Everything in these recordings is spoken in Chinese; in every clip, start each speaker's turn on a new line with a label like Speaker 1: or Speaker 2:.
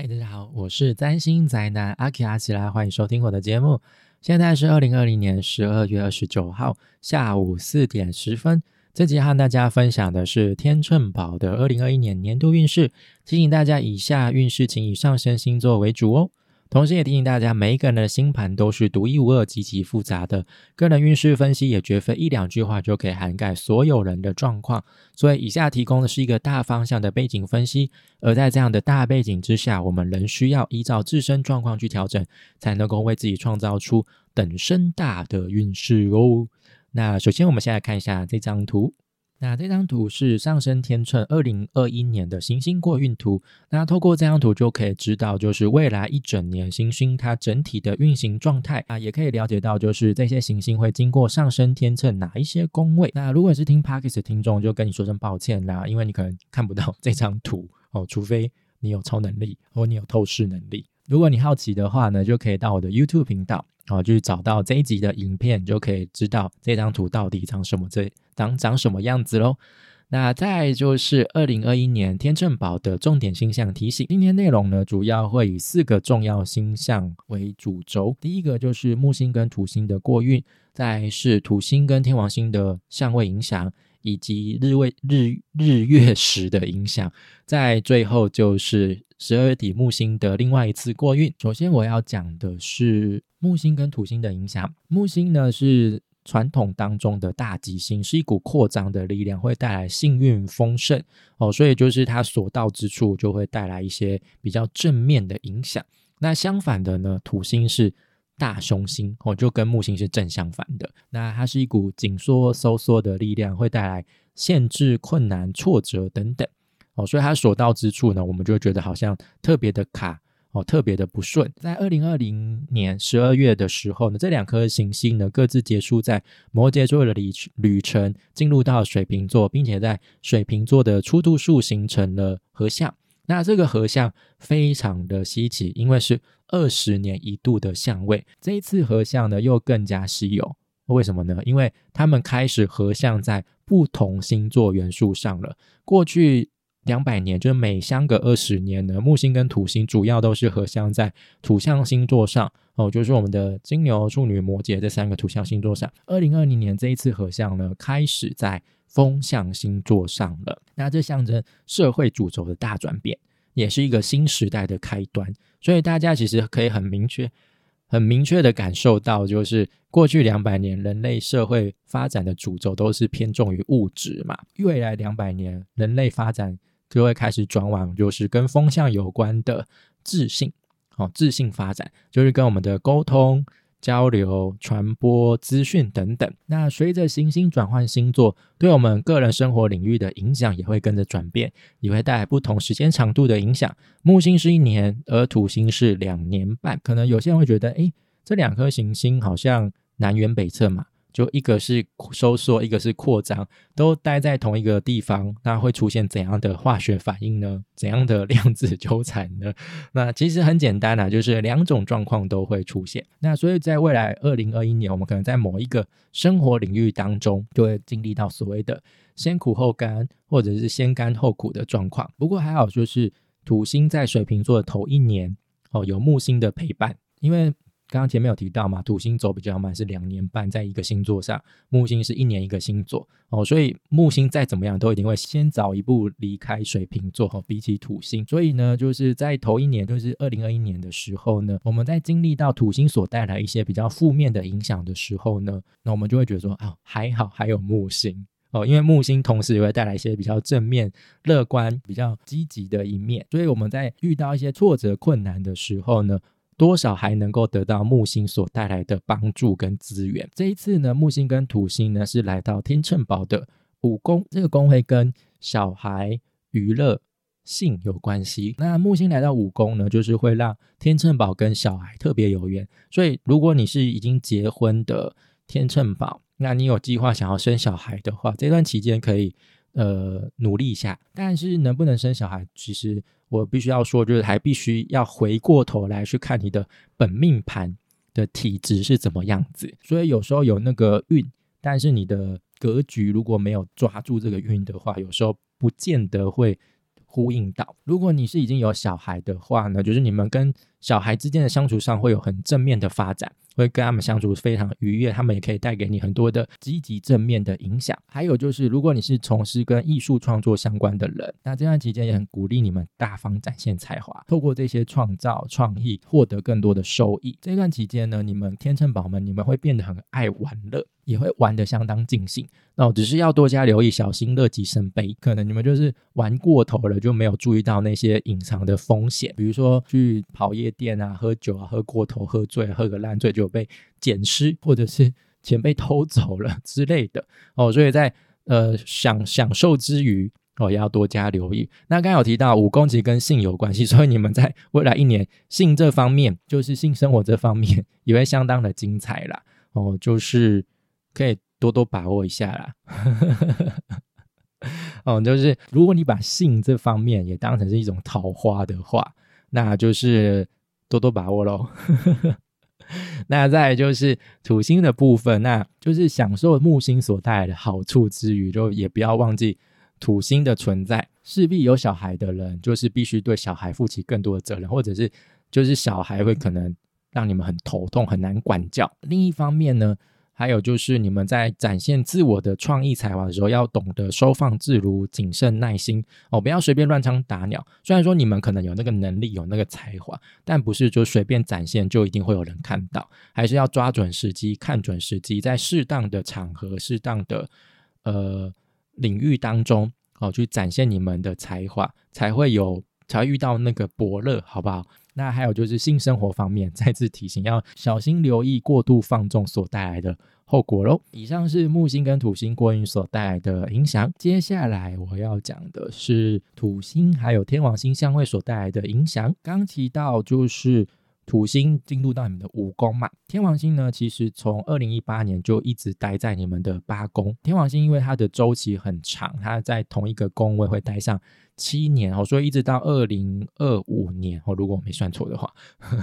Speaker 1: 嗨，大家好，我是占星宅男阿奇阿奇拉，欢迎收听我的节目。现在是二零二零年十二月二十九号下午四点十分。这集和大家分享的是天秤宝的二零二一年年度运势，提醒大家以下运势请以上升星座为主哦。同时，也提醒大家，每一个人的星盘都是独一无二、极其复杂的。个人运势分析也绝非一两句话就可以涵盖所有人的状况。所以，以下提供的是一个大方向的背景分析。而在这样的大背景之下，我们仍需要依照自身状况去调整，才能够为自己创造出等身大的运势哦。那首先，我们先来看一下这张图。那这张图是上升天秤二零二一年的行星过运图。那透过这张图就可以知道，就是未来一整年行星它整体的运行状态啊，也可以了解到，就是这些行星会经过上升天秤哪一些宫位。那如果是听 Parkes 的听众，就跟你说声抱歉啦，因为你可能看不到这张图哦，除非你有超能力或你有透视能力。如果你好奇的话呢，就可以到我的 YouTube 频道。哦，就是找到这一集的影片，就可以知道这张图到底长什么这长长什么样子喽。那再就是二零二一年天秤宝的重点星象提醒，今天内容呢主要会以四个重要星象为主轴。第一个就是木星跟土星的过运，再是土星跟天王星的相位影响。以及日位日日月食的影响，在最后就是十二月底木星的另外一次过运。首先我要讲的是木星跟土星的影响。木星呢是传统当中的大吉星，是一股扩张的力量，会带来幸运丰盛哦，所以就是它所到之处就会带来一些比较正面的影响。那相反的呢，土星是。大凶星哦，就跟木星是正相反的。那它是一股紧缩、收缩的力量，会带来限制、困难、挫折等等哦。所以它所到之处呢，我们就觉得好像特别的卡哦，特别的不顺。在二零二零年十二月的时候呢，这两颗行星呢各自结束在摩羯座的旅旅程，进入到水瓶座，并且在水瓶座的初度数形成了合相。那这个合相非常的稀奇，因为是二十年一度的相位。这一次合相呢，又更加稀有。为什么呢？因为他们开始合相在不同星座元素上了。过去两百年，就是每相隔二十年呢，木星跟土星主要都是合相在土象星座上哦，就是我们的金牛、处女、摩羯这三个土象星座上。二零二零年这一次合相呢，开始在风象星座上了，那这象征社会主轴的大转变，也是一个新时代的开端。所以大家其实可以很明确、很明确的感受到，就是过去两百年人类社会发展的主轴都是偏重于物质嘛，未来两百年人类发展就会开始转往就是跟风向有关的自信，哦，自信发展就是跟我们的沟通。交流、传播资讯等等。那随着行星转换星座，对我们个人生活领域的影响也会跟着转变，也会带来不同时间长度的影响。木星是一年，而土星是两年半。可能有些人会觉得，诶，这两颗行星好像南辕北辙嘛。就一个是收缩，一个是扩张，都待在同一个地方，那会出现怎样的化学反应呢？怎样的 量子纠缠呢？那其实很简单啊，就是两种状况都会出现。那所以在未来二零二一年，我们可能在某一个生活领域当中，就会经历到所谓的先苦后甘，或者是先甘后苦的状况。不过还好，就是土星在水瓶座的头一年哦，有木星的陪伴，因为。刚刚前面有提到嘛，土星走比较慢，是两年半在一个星座上，木星是一年一个星座。哦，所以木星再怎么样都一定会先早一步离开水瓶座哦，比起土星，所以呢，就是在头一年，就是二零二一年的时候呢，我们在经历到土星所带来一些比较负面的影响的时候呢，那我们就会觉得说啊，还好还有木星。哦，因为木星同时也会带来一些比较正面、乐观、比较积极的一面，所以我们在遇到一些挫折、困难的时候呢。多少还能够得到木星所带来的帮助跟资源。这一次呢，木星跟土星呢是来到天秤宝的五宫，这个宫会跟小孩、娱乐、性有关系。那木星来到五宫呢，就是会让天秤宝跟小孩特别有缘。所以，如果你是已经结婚的天秤宝，那你有计划想要生小孩的话，这段期间可以呃努力一下。但是能不能生小孩，其实。我必须要说，就是还必须要回过头来去看你的本命盘的体质是怎么样子。所以有时候有那个运，但是你的格局如果没有抓住这个运的话，有时候不见得会呼应到。如果你是已经有小孩的话呢，就是你们跟小孩之间的相处上会有很正面的发展，会跟他们相处非常愉悦，他们也可以带给你很多的积极正面的影响。还有就是，如果你是从事跟艺术创作相关的人，那这段期间也很鼓励你们大方展现才华，透过这些创造创意获得更多的收益。这段期间呢，你们天秤宝们，你们会变得很爱玩乐。也会玩得相当尽兴，那只是要多加留意，小心乐极生悲。可能你们就是玩过头了，就没有注意到那些隐藏的风险，比如说去跑夜店啊、喝酒啊、喝过头、喝醉、喝个烂醉就被捡尸，或者是钱被偷走了之类的哦。所以在呃享享受之余哦，也要多加留意。那刚有提到武功其实跟性有关系，所以你们在未来一年性这方面，就是性生活这方面也会相当的精彩啦。哦，就是。可以多多把握一下啦，哦，就是如果你把性这方面也当成是一种桃花的话，那就是多多把握喽。那再就是土星的部分，那就是享受木星所带来的好处之余，就也不要忘记土星的存在。势必有小孩的人，就是必须对小孩负起更多的责任，或者是就是小孩会可能让你们很头痛，很难管教。另一方面呢？还有就是，你们在展现自我的创意才华的时候，要懂得收放自如、谨慎耐心哦，不要随便乱枪打鸟。虽然说你们可能有那个能力、有那个才华，但不是就随便展现就一定会有人看到，还是要抓准时机、看准时机，在适当的场合、适当的呃领域当中哦，去展现你们的才华，才会有才会遇到那个伯乐，好不好？那还有就是性生活方面，再次提醒要小心留意过度放纵所带来的后果喽。以上是木星跟土星过运所带来的影响，接下来我要讲的是土星还有天王星相位所带来的影响。刚提到就是。土星进入到你们的五宫嘛，天王星呢，其实从二零一八年就一直待在你们的八宫。天王星因为它的周期很长，它在同一个宫位会待上七年哦，所以一直到二零二五年哦，如果我没算错的话，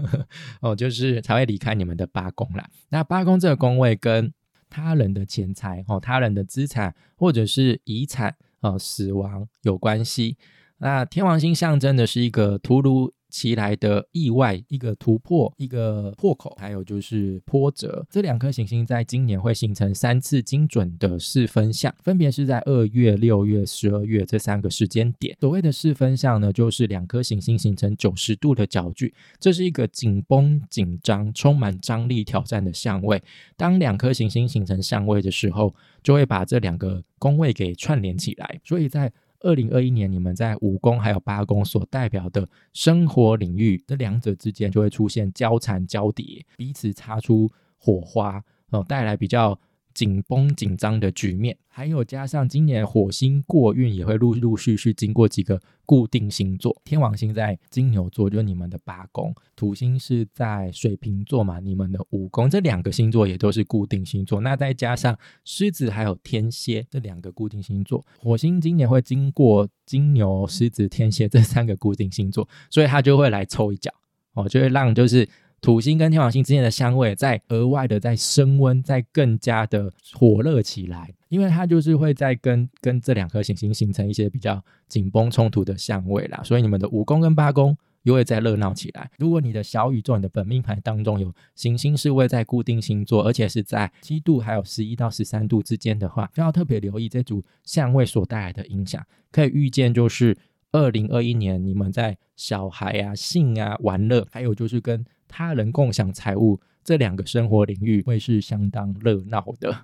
Speaker 1: 哦，就是才会离开你们的八宫啦。那八宫这个宫位跟他人的钱财哦、他人的资产或者是遗产哦、死亡有关系。那天王星象征的是一个突如其来的意外，一个突破，一个破口，还有就是波折。这两颗行星在今年会形成三次精准的四分相，分别是在二月、六月、十二月这三个时间点。所谓的四分相呢，就是两颗行星形成九十度的角距，这是一个紧绷、紧张、充满张力、挑战的相位。当两颗行星形成相位的时候，就会把这两个宫位给串联起来。所以在二零二一年，你们在五宫还有八宫所代表的生活领域，这两者之间就会出现交缠交叠，彼此擦出火花，哦，带来比较。紧绷紧张的局面，还有加上今年火星过运，也会陆陆续续经过几个固定星座。天王星在金牛座，就是你们的八宫；土星是在水瓶座嘛，你们的五宫。这两个星座也都是固定星座。那再加上狮子还有天蝎这两个固定星座，火星今年会经过金牛、狮子、天蝎这三个固定星座，所以它就会来抽一脚哦，就会让就是。土星跟天王星之间的相位，在额外的在升温，在更加的火热起来，因为它就是会在跟跟这两颗行星形成一些比较紧绷冲突的相位啦，所以你们的五宫跟八宫又会在热闹起来。如果你的小宇宙、你的本命盘当中有行星是位在固定星座，而且是在七度还有十一到十三度之间的话，就要特别留意这组相位所带来的影响，可以预见就是二零二一年你们在小孩啊、性啊、玩乐，还有就是跟他人共享财物这两个生活领域会是相当热闹的，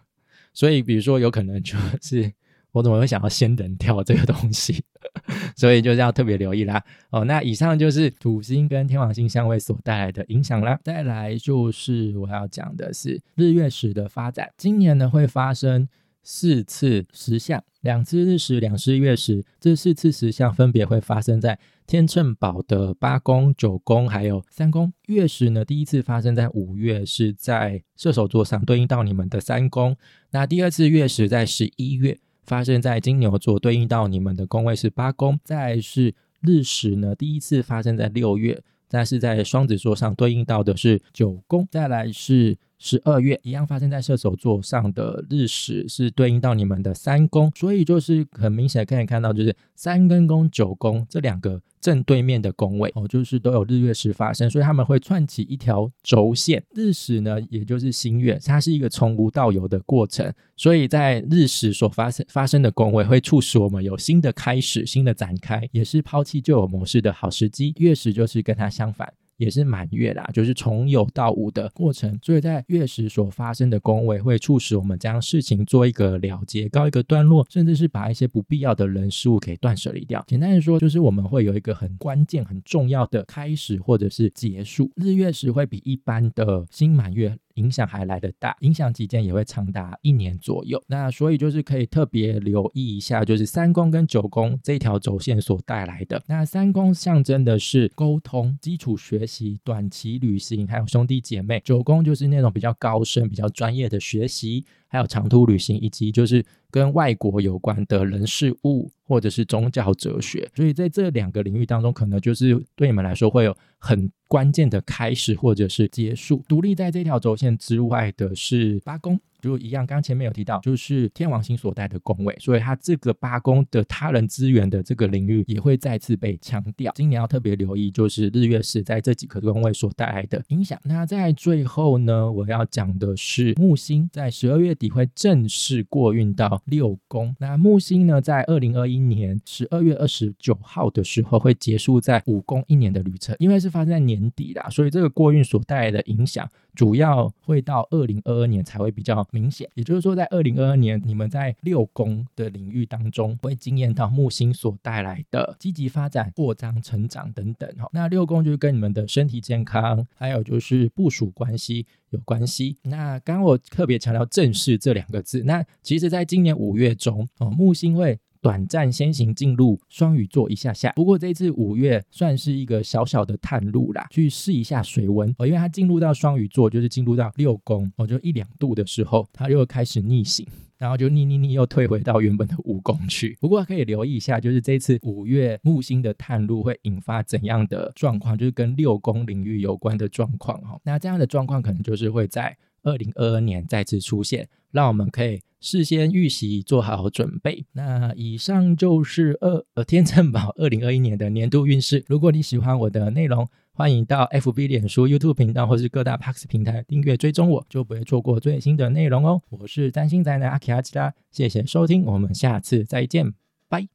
Speaker 1: 所以比如说有可能就是 我怎么会想要先人跳这个东西，所以就是要特别留意啦。哦，那以上就是土星跟天王星相位所带来的影响啦。再来就是我要讲的是日月食的发展，今年呢会发生。四次石像，两次日食，两次月食。这四次石像分别会发生在天秤宝的八宫、九宫，还有三宫。月食呢，第一次发生在五月，是在射手座上，对应到你们的三宫。那第二次月食在十一月，发生在金牛座，对应到你们的宫位是八宫。再是日食呢，第一次发生在六月，再是在双子座上，对应到的是九宫。再来是。十二月一样发生在射手座上的日食是对应到你们的三宫，所以就是很明显可以看到，就是三跟宫、九宫这两个正对面的宫位哦，就是都有日月食发生，所以他们会串起一条轴线。日食呢，也就是新月，它是一个从无到有的过程，所以在日食所发生发生的宫位会促使我们有新的开始、新的展开，也是抛弃旧有模式的好时机。月食就是跟它相反。也是满月啦，就是从有到无的过程，所以在月食所发生的宫位会促使我们将事情做一个了结，告一个段落，甚至是把一些不必要的人事物给断舍离掉。简单的说，就是我们会有一个很关键、很重要的开始或者是结束。日月食会比一般的新满月。影响还来得大，影响期间也会长达一年左右。那所以就是可以特别留意一下，就是三宫跟九宫这条轴线所带来的。那三宫象征的是沟通、基础学习、短期旅行，还有兄弟姐妹；九宫就是那种比较高深、比较专业的学习。还有长途旅行，以及就是跟外国有关的人事物，或者是宗教哲学，所以在这两个领域当中，可能就是对你们来说会有很关键的开始或者是结束。独立在这条轴线之外的是八宫。就一样，刚前面有提到，就是天王星所带的宫位，所以它这个八宫的他人资源的这个领域也会再次被强调。今年要特别留意，就是日月食在这几个宫位所带来的影响。那在最后呢，我要讲的是木星在十二月底会正式过运到六宫。那木星呢，在二零二一年十二月二十九号的时候会结束在五宫一年的旅程，因为是发生在年底啦，所以这个过运所带来的影响。主要会到二零二二年才会比较明显，也就是说，在二零二二年，你们在六宫的领域当中会惊艳到木星所带来的积极发展、扩张、成长等等。哈，那六宫就是跟你们的身体健康，还有就是部署关系有关系。那刚刚我特别强调“正式”这两个字，那其实在今年五月中，哦，木星会。短暂先行进入双鱼座一下下，不过这次五月算是一个小小的探路啦，去试一下水温哦，因为它进入到双鱼座，就是进入到六宫哦，就一两度的时候，它又开始逆行，然后就逆逆逆又退回到原本的五宫去。不过可以留意一下，就是这次五月木星的探路会引发怎样的状况，就是跟六宫领域有关的状况哈。那这样的状况可能就是会在二零二二年再次出现，让我们可以。事先预习，做好准备。那以上就是二呃天秤宝二零二一年的年度运势。如果你喜欢我的内容，欢迎到 FB、脸书、YouTube 频道或是各大 Pax 平台订阅追踪我，就不会错过最新的内容哦。我是占星宅男阿奇阿吉拉，谢谢收听，我们下次再见，拜。